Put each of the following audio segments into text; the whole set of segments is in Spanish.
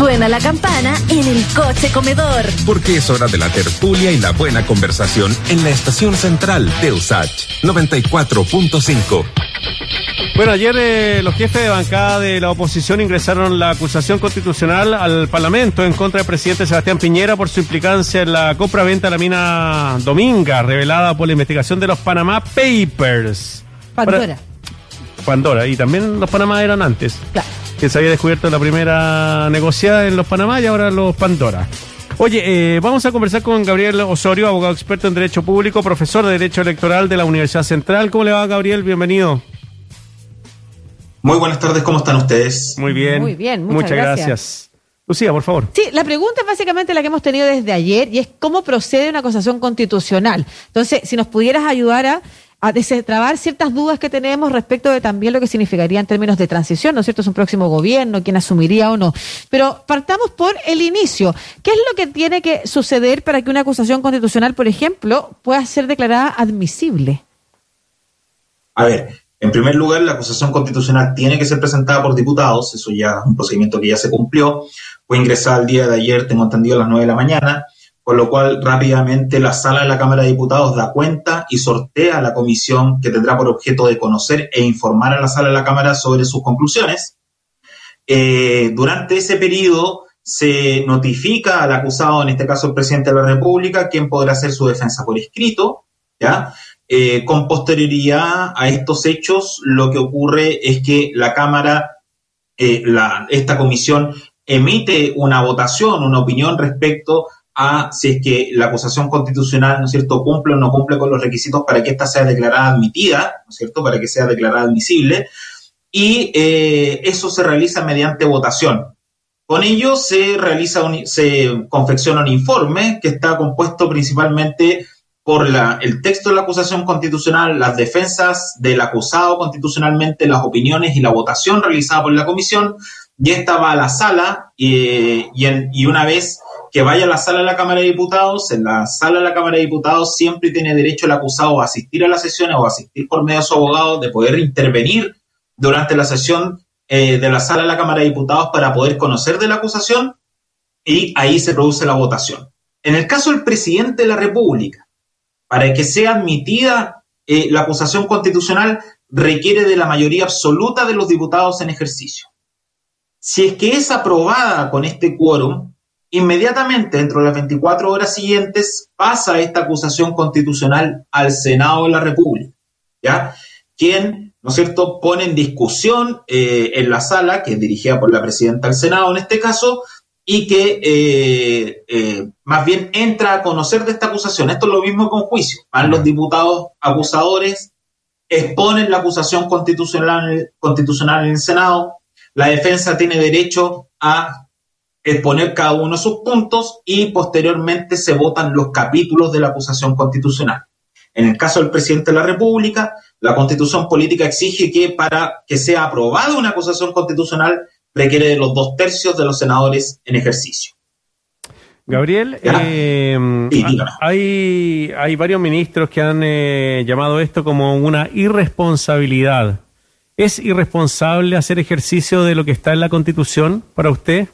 Suena la campana en el coche comedor. Porque es hora de la tertulia y la buena conversación en la estación central de USACH 94.5. Bueno, ayer eh, los jefes de bancada de la oposición ingresaron la acusación constitucional al Parlamento en contra del presidente Sebastián Piñera por su implicancia en la compra-venta de la mina Dominga, revelada por la investigación de los Panama Papers. Pandora. Pandora, y también los Panamá eran antes. Claro. Que se había descubierto la primera negociada en los Panamá y ahora los Pandora. Oye, eh, vamos a conversar con Gabriel Osorio, abogado experto en Derecho Público, profesor de Derecho Electoral de la Universidad Central. ¿Cómo le va, Gabriel? Bienvenido. Muy buenas tardes, ¿cómo están ustedes? Muy bien. Muy bien, muchas gracias. Lucía, por favor. Sí, la pregunta es básicamente la que hemos tenido desde ayer y es cómo procede una acusación constitucional. Entonces, si nos pudieras ayudar a, a destrabar ciertas dudas que tenemos respecto de también lo que significaría en términos de transición, ¿no es cierto? Es un próximo gobierno, quién asumiría o no. Pero partamos por el inicio. ¿Qué es lo que tiene que suceder para que una acusación constitucional, por ejemplo, pueda ser declarada admisible? A ver, en primer lugar, la acusación constitucional tiene que ser presentada por diputados, eso ya es un procedimiento que ya se cumplió, fue ingresada el día de ayer, tengo entendido, a las 9 de la mañana, con lo cual rápidamente la sala de la Cámara de Diputados da cuenta y sortea la comisión que tendrá por objeto de conocer e informar a la sala de la Cámara sobre sus conclusiones. Eh, durante ese periodo se notifica al acusado, en este caso el presidente de la República, quien podrá hacer su defensa por escrito, ¿ya? Eh, con posterioridad a estos hechos, lo que ocurre es que la Cámara, eh, esta comisión emite una votación, una opinión respecto si es que la acusación constitucional, ¿no cierto?, cumple o no cumple con los requisitos para que ésta sea declarada admitida, ¿no es cierto?, para que sea declarada admisible, y eh, eso se realiza mediante votación. Con ello se realiza un, se confecciona un informe que está compuesto principalmente por la, el texto de la acusación constitucional, las defensas del acusado constitucionalmente, las opiniones y la votación realizada por la comisión, y esta va a la sala y, y, y, una vez que vaya a la sala de la Cámara de Diputados, en la sala de la Cámara de Diputados siempre tiene derecho el acusado a asistir a las sesiones o asistir por medio de su abogado, de poder intervenir durante la sesión eh, de la sala de la Cámara de Diputados para poder conocer de la acusación y ahí se produce la votación. En el caso del presidente de la República, para que sea admitida eh, la acusación constitucional, requiere de la mayoría absoluta de los diputados en ejercicio. Si es que es aprobada con este quórum, inmediatamente dentro de las 24 horas siguientes pasa esta acusación constitucional al Senado de la República, ¿ya? Quien, ¿no es cierto?, pone en discusión eh, en la sala, que es dirigida por la presidenta del Senado en este caso, y que eh, eh, más bien entra a conocer de esta acusación. Esto es lo mismo con juicio. Van los diputados acusadores, exponen la acusación constitucional, constitucional en el Senado, la defensa tiene derecho a exponer cada uno de sus puntos y posteriormente se votan los capítulos de la acusación constitucional. En el caso del presidente de la República, la constitución política exige que para que sea aprobada una acusación constitucional requiere de los dos tercios de los senadores en ejercicio. Gabriel, eh, sí, hay, hay varios ministros que han eh, llamado esto como una irresponsabilidad. ¿Es irresponsable hacer ejercicio de lo que está en la Constitución para usted?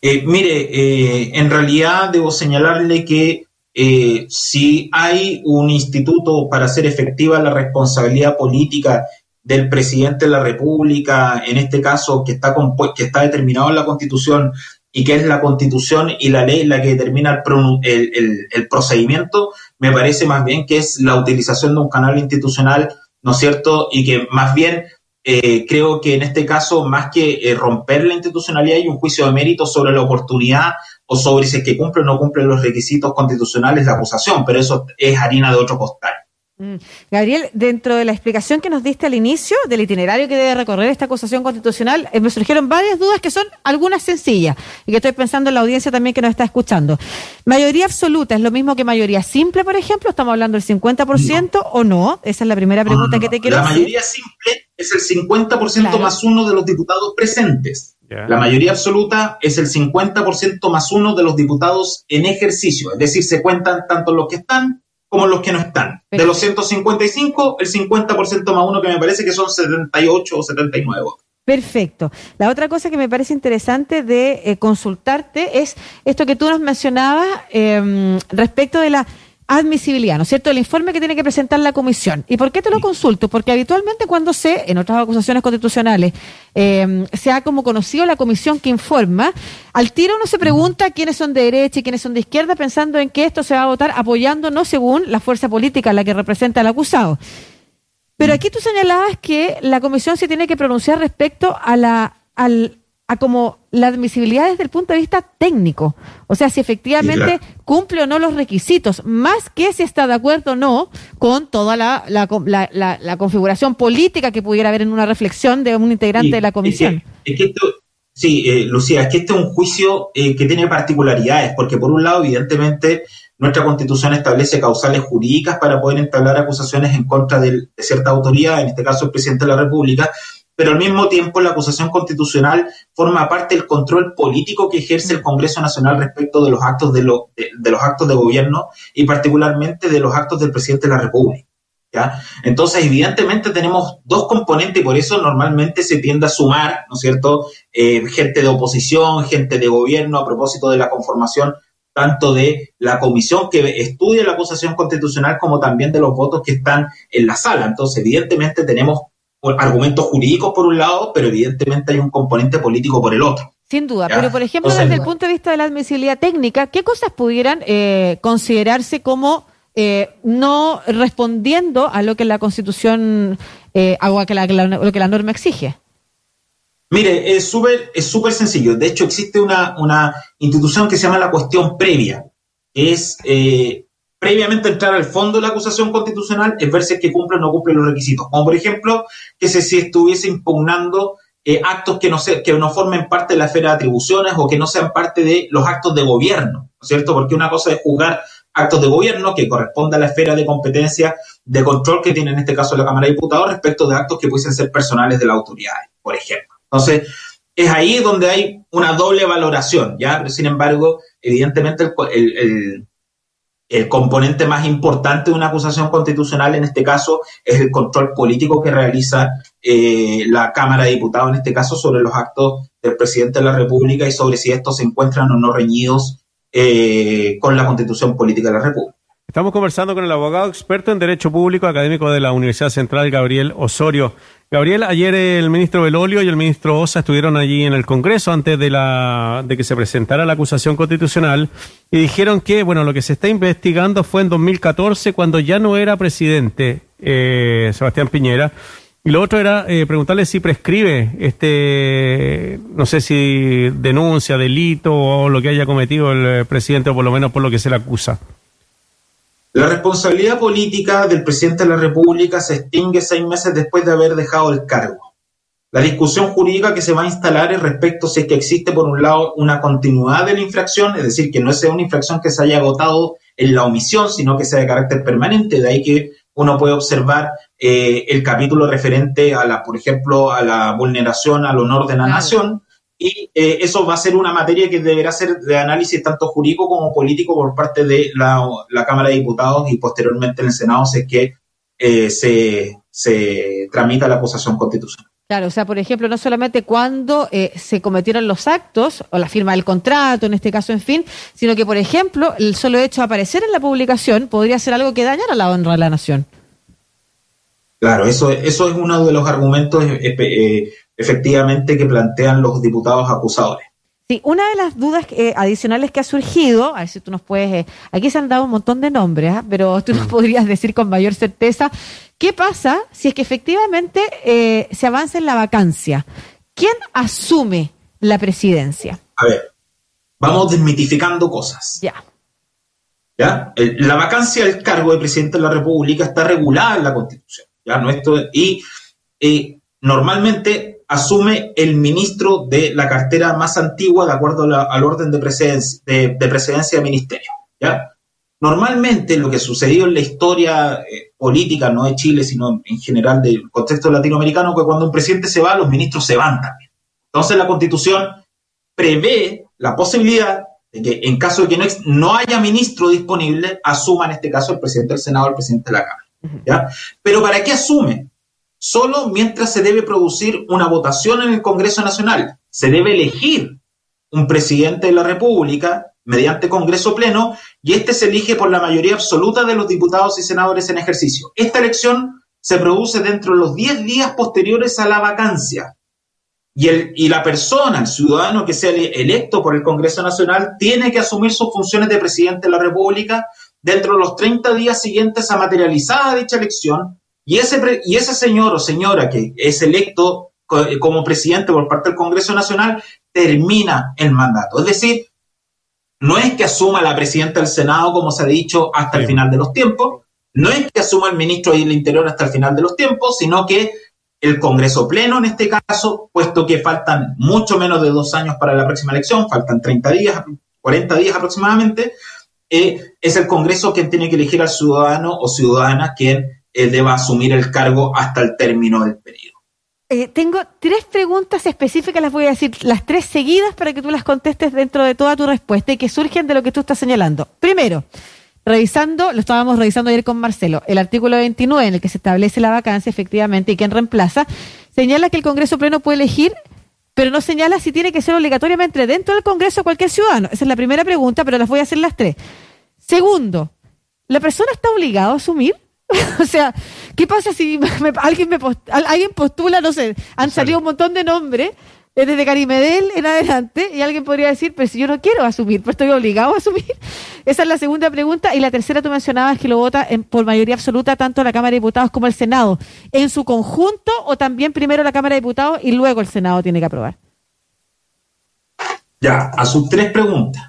Eh, mire, eh, en realidad debo señalarle que eh, si hay un instituto para hacer efectiva la responsabilidad política del presidente de la República, en este caso que está, que determinado en la Constitución y que es la Constitución y la ley la que determina el procedimiento, me parece más bien que es la utilización de un canal institucional ¿no es cierto? Y que más bien eh, creo que en este caso, más que eh, romper la institucionalidad, hay un juicio de mérito sobre la oportunidad o sobre si es que cumple o no cumple los requisitos constitucionales de acusación, pero eso es harina de otro costal. Mm. Gabriel, dentro de la explicación que nos diste al inicio del itinerario que debe recorrer esta acusación constitucional, eh, me surgieron varias dudas que son algunas sencillas y que estoy pensando en la audiencia también que nos está escuchando. ¿Mayoría absoluta es lo mismo que mayoría simple, por ejemplo? ¿Estamos hablando del 50% no. o no? Esa es la primera pregunta no, no, que te quiero la hacer. La mayoría simple es el 50% claro. más uno de los diputados presentes. Yeah. La mayoría absoluta es el 50% más uno de los diputados en ejercicio, es decir, se cuentan tanto los que están como los que no están. De los 155, el 50% más uno que me parece que son 78 o 79 votos. Perfecto. La otra cosa que me parece interesante de eh, consultarte es esto que tú nos mencionabas eh, respecto de la admisibilidad, ¿no es cierto? El informe que tiene que presentar la comisión. ¿Y por qué te lo consulto? Porque habitualmente cuando se, en otras acusaciones constitucionales, eh, se ha como conocido la comisión que informa, al tiro uno se pregunta quiénes son de derecha y quiénes son de izquierda, pensando en que esto se va a votar apoyándonos según la fuerza política a la que representa el acusado. Pero aquí tú señalabas que la comisión se tiene que pronunciar respecto a la, al, a como la admisibilidad desde el punto de vista técnico. O sea, si efectivamente cumple o no los requisitos, más que si está de acuerdo o no con toda la, la, la, la configuración política que pudiera haber en una reflexión de un integrante de la comisión. Es que, esto, sí, eh, Lucía, es que este es un juicio eh, que tiene particularidades, porque por un lado, evidentemente, nuestra constitución establece causales jurídicas para poder entablar acusaciones en contra de cierta autoridad, en este caso el presidente de la República, pero al mismo tiempo la acusación constitucional forma parte del control político que ejerce el Congreso Nacional respecto de los actos de, lo, de, los actos de gobierno y particularmente de los actos del presidente de la República. ¿ya? Entonces, evidentemente tenemos dos componentes y por eso normalmente se tiende a sumar, ¿no es cierto?, eh, gente de oposición, gente de gobierno a propósito de la conformación tanto de la comisión que estudia la acusación constitucional como también de los votos que están en la sala. Entonces, evidentemente tenemos argumentos jurídicos por un lado, pero evidentemente hay un componente político por el otro. Sin duda, pero por ejemplo, desde el punto de vista de la admisibilidad técnica, ¿qué cosas pudieran eh, considerarse como eh, no respondiendo a lo que la Constitución, eh, a lo que la, lo que la norma exige? Mire, es súper es súper sencillo. De hecho, existe una, una institución que se llama la cuestión previa, que es eh, previamente entrar al fondo de la acusación constitucional es ver si es que cumple o no cumple los requisitos. Como por ejemplo, que si estuviese impugnando eh, actos que no, se, que no formen parte de la esfera de atribuciones o que no sean parte de los actos de gobierno, ¿no es cierto? Porque una cosa es juzgar actos de gobierno que corresponde a la esfera de competencia de control que tiene en este caso la Cámara de Diputados respecto de actos que pudiesen ser personales de la autoridad, por ejemplo. Entonces, es ahí donde hay una doble valoración, ¿ya? Sin embargo, evidentemente el, el el componente más importante de una acusación constitucional en este caso es el control político que realiza eh, la Cámara de Diputados, en este caso sobre los actos del presidente de la República y sobre si estos se encuentran o no reñidos eh, con la constitución política de la República. Estamos conversando con el abogado experto en Derecho Público académico de la Universidad Central, Gabriel Osorio. Gabriel, ayer el ministro Belolio y el ministro Osa estuvieron allí en el Congreso antes de, la, de que se presentara la acusación constitucional y dijeron que, bueno, lo que se está investigando fue en 2014 cuando ya no era presidente eh, Sebastián Piñera. Y lo otro era eh, preguntarle si prescribe este, no sé si denuncia, delito o lo que haya cometido el presidente o por lo menos por lo que se le acusa. La responsabilidad política del presidente de la República se extingue seis meses después de haber dejado el cargo. La discusión jurídica que se va a instalar es respecto si es que existe, por un lado, una continuidad de la infracción, es decir, que no sea una infracción que se haya agotado en la omisión, sino que sea de carácter permanente. De ahí que uno puede observar eh, el capítulo referente a la, por ejemplo, a la vulneración al honor de la nación, y eh, eso va a ser una materia que deberá ser de análisis tanto jurídico como político por parte de la, Cámara de Diputados y posteriormente en el Senado si es que eh, se, se tramita la acusación constitucional. Claro, o sea, por ejemplo, no solamente cuando eh, se cometieron los actos o la firma del contrato, en este caso, en fin, sino que, por ejemplo, el solo hecho de aparecer en la publicación podría ser algo que dañara la honra de la nación. Claro, eso, eso es uno de los argumentos eh, efectivamente que plantean los diputados acusadores. Sí, una de las dudas eh, adicionales que ha surgido, a ver si tú nos puedes, eh, aquí se han dado un montón de nombres, ¿ah? pero tú nos mm. podrías decir con mayor certeza, ¿qué pasa si es que efectivamente eh, se avanza en la vacancia? ¿Quién asume la presidencia? A ver, vamos desmitificando cosas. Ya. ¿Ya? La vacancia del cargo de presidente de la República está regulada en la Constitución. ¿ya? No esto, y normalmente asume el ministro de la cartera más antigua de acuerdo al orden de presidencia, de, ministerio. ¿ya? Normalmente lo que sucedió en la historia eh, política, no de Chile, sino en general del contexto latinoamericano, que cuando un presidente se va, los ministros se van también. Entonces la constitución prevé la posibilidad de que en caso de que no, no haya ministro disponible, asuma en este caso el presidente del Senado o el presidente de la Cámara. ¿ya? Pero ¿para qué asume? Solo mientras se debe producir una votación en el Congreso Nacional. Se debe elegir un presidente de la República mediante Congreso Pleno y este se elige por la mayoría absoluta de los diputados y senadores en ejercicio. Esta elección se produce dentro de los 10 días posteriores a la vacancia. Y, el, y la persona, el ciudadano que sea electo por el Congreso Nacional, tiene que asumir sus funciones de presidente de la República dentro de los 30 días siguientes a materializada dicha elección. Y ese, y ese señor o señora que es electo como presidente por parte del Congreso Nacional termina el mandato. Es decir, no es que asuma la presidenta del Senado, como se ha dicho, hasta el final de los tiempos, no es que asuma el ministro del Interior hasta el final de los tiempos, sino que el Congreso Pleno en este caso, puesto que faltan mucho menos de dos años para la próxima elección, faltan 30 días, 40 días aproximadamente, eh, es el Congreso quien tiene que elegir al ciudadano o ciudadana quien eh, deba asumir el cargo hasta el término del periodo. Eh, tengo tres preguntas específicas, las voy a decir las tres seguidas para que tú las contestes dentro de toda tu respuesta y que surgen de lo que tú estás señalando. Primero, revisando, lo estábamos revisando ayer con Marcelo, el artículo 29 en el que se establece la vacancia efectivamente y quien reemplaza, señala que el Congreso Pleno puede elegir, pero no señala si tiene que ser obligatoriamente dentro del Congreso cualquier ciudadano. Esa es la primera pregunta, pero las voy a hacer las tres. Segundo, ¿la persona está obligada a asumir? o sea, ¿qué pasa si alguien, me alguien postula, no sé, han salido un montón de nombres eh, desde Carimedel en adelante y alguien podría decir, pero si yo no quiero asumir, pues estoy obligado a asumir. Esa es la segunda pregunta. Y la tercera tú mencionabas que lo vota en, por mayoría absoluta tanto la Cámara de Diputados como el Senado. ¿En su conjunto o también primero la Cámara de Diputados y luego el Senado tiene que aprobar? Ya, a sus tres preguntas.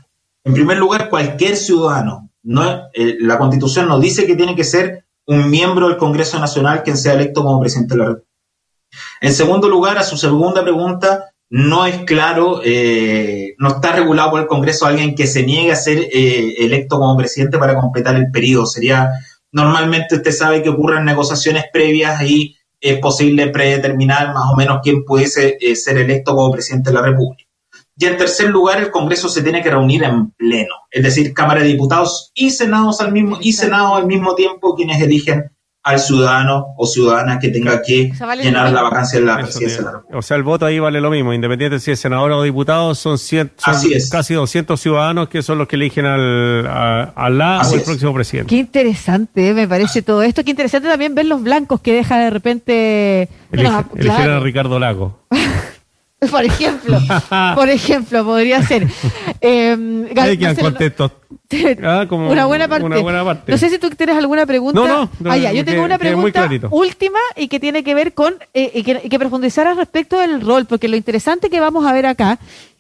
En primer lugar, cualquier ciudadano. No, eh, la Constitución nos dice que tiene que ser un miembro del Congreso Nacional quien sea electo como presidente de la República. En segundo lugar, a su segunda pregunta, no es claro, eh, no está regulado por el Congreso alguien que se niegue a ser eh, electo como presidente para completar el periodo. Sería, normalmente usted sabe que ocurren negociaciones previas y es posible predeterminar más o menos quién pudiese eh, ser electo como presidente de la República. Y en tercer lugar, el Congreso se tiene que reunir en pleno, es decir, Cámara de Diputados y Senados al mismo, y Senado al mismo tiempo quienes eligen al ciudadano o ciudadana que tenga que llenar la vacancia de la presidencia de la República. O sea, el voto ahí vale lo mismo, independiente si es senador o diputado, son, casi 200 ciudadanos que son los que eligen al, al la o el próximo presidente. Qué interesante, me parece todo esto. Qué interesante también ver los blancos que deja de repente... Elige, a Ricardo Lago. Por ejemplo, por ejemplo, podría ser. Eh, Hay que contentos. Ah, una, buena parte. No sé si tú tienes alguna pregunta. No, no. ah, ya, yo tengo una pregunta última y que tiene que ver con eh, y que, que profundizar al respecto del rol, porque lo interesante que vamos a ver acá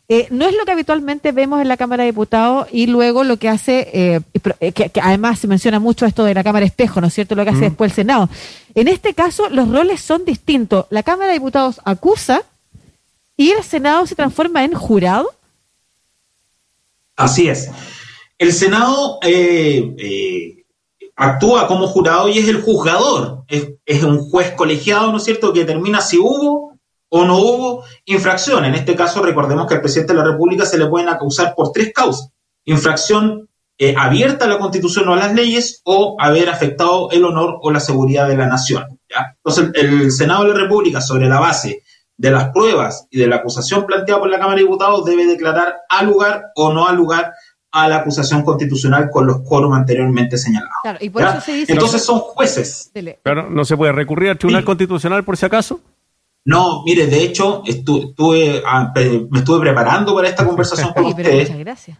eh, no es lo que habitualmente vemos en la Cámara de Diputados y luego lo que hace, eh, eh, que, además se menciona mucho esto de la Cámara Espejo, ¿no es cierto? Lo que hace después el Senado. En este caso, los roles son distintos. La Cámara de Diputados acusa y el Senado se transforma en jurado. Así es. El Senado eh, eh, actúa como jurado y es el juzgador. Es, un juez colegiado, ¿no es cierto?, que determina si hubo o no hubo infracción. En este caso, recordemos que al presidente de la República se le pueden acusar por tres causas. Infracción eh, abierta a la Constitución o a las leyes o haber afectado el honor o la seguridad de la nación. Entonces, el Senado de la República, sobre la base de las pruebas y de la acusación planteada por la Cámara de Diputados debe declarar a lugar o no a lugar a la acusación constitucional con los quórum anteriormente señalados. Entonces son jueces. Pero no se puede recurrir al Tribunal Constitucional por si acaso. No, mire, de hecho, estuve, ah, me estuve preparando para esta conversación con ustedes. Muchas gracias.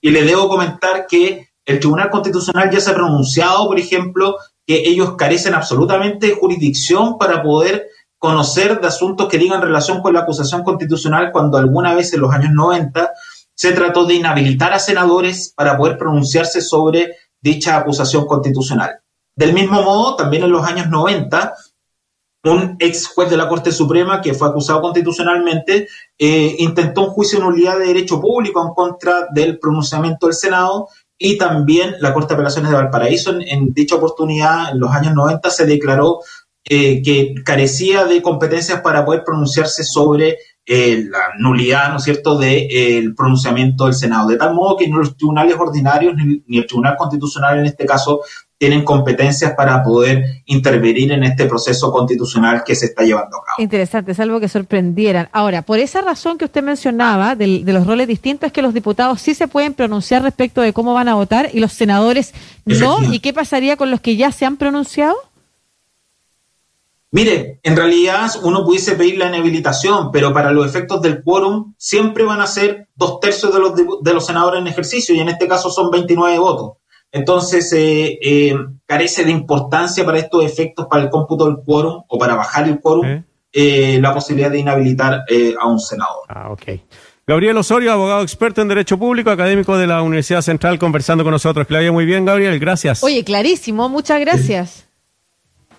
Y le debo comentar que el Tribunal Constitucional ya se ha pronunciado, por ejemplo, que ellos carecen absolutamente de jurisdicción para poder conocer de asuntos que digan relación con la acusación constitucional cuando alguna vez en los años 90 se trató de inhabilitar a senadores para poder pronunciarse sobre dicha acusación constitucional. Del mismo modo, también en los años 90, un ex juez de la Corte Suprema que fue acusado constitucionalmente eh, intentó un juicio de nulidad de derecho público en contra del pronunciamiento del Senado y también la Corte de Apelaciones de Valparaíso en, en dicha oportunidad en los años 90 se declaró eh, que carecía de competencias para poder pronunciarse sobre eh, la nulidad, ¿no es cierto?, del de, eh, pronunciamiento del Senado. De tal modo que ni los tribunales ordinarios ni, ni, el Tribunal Constitucional en este caso tienen competencias para poder intervenir en este proceso constitucional que se está llevando a cabo. Interesante, es algo que sorprendieran. Ahora, por esa razón que usted mencionaba de, de los roles distintos, es que los diputados sí se pueden pronunciar respecto de cómo van a votar y los senadores no. ¿Y qué pasaría con los que ya se han pronunciado? Mire, en realidad uno pudiese pedir la inhabilitación, pero para los efectos del quórum siempre van a ser dos tercios de los, de los senadores en ejercicio y en este caso son 29 votos. Entonces, eh, eh, carece de importancia para estos efectos, para el cómputo del quórum o para bajar el quórum, ¿Eh? eh la posibilidad de inhabilitar eh, a un senador. Ah, ok. Gabriel Osorio, abogado experto en Derecho Público, académico de la Universidad Central, conversando con nosotros. Claudia, muy bien, Gabriel, gracias. Oye, clarísimo, muchas gracias.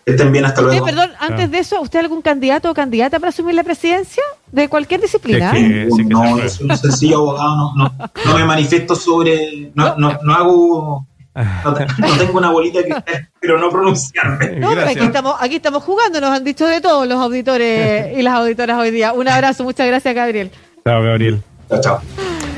Estén bien, hasta luego. perdón, antes de eso, ¿usted algún candidato o candidata para asumir la presidencia de cualquier disciplina? Es que, sí que no, es un sencillo abogado, no, no, no me manifiesto sobre, no, no, no hago no, no, tengo una bolita que pero no pronunciarme. No, pero aquí estamos, aquí estamos jugando, nos han dicho de todos los auditores y las auditoras hoy día. Un abrazo, muchas gracias, Gabriel. Chao, Gabriel. Chao, chao.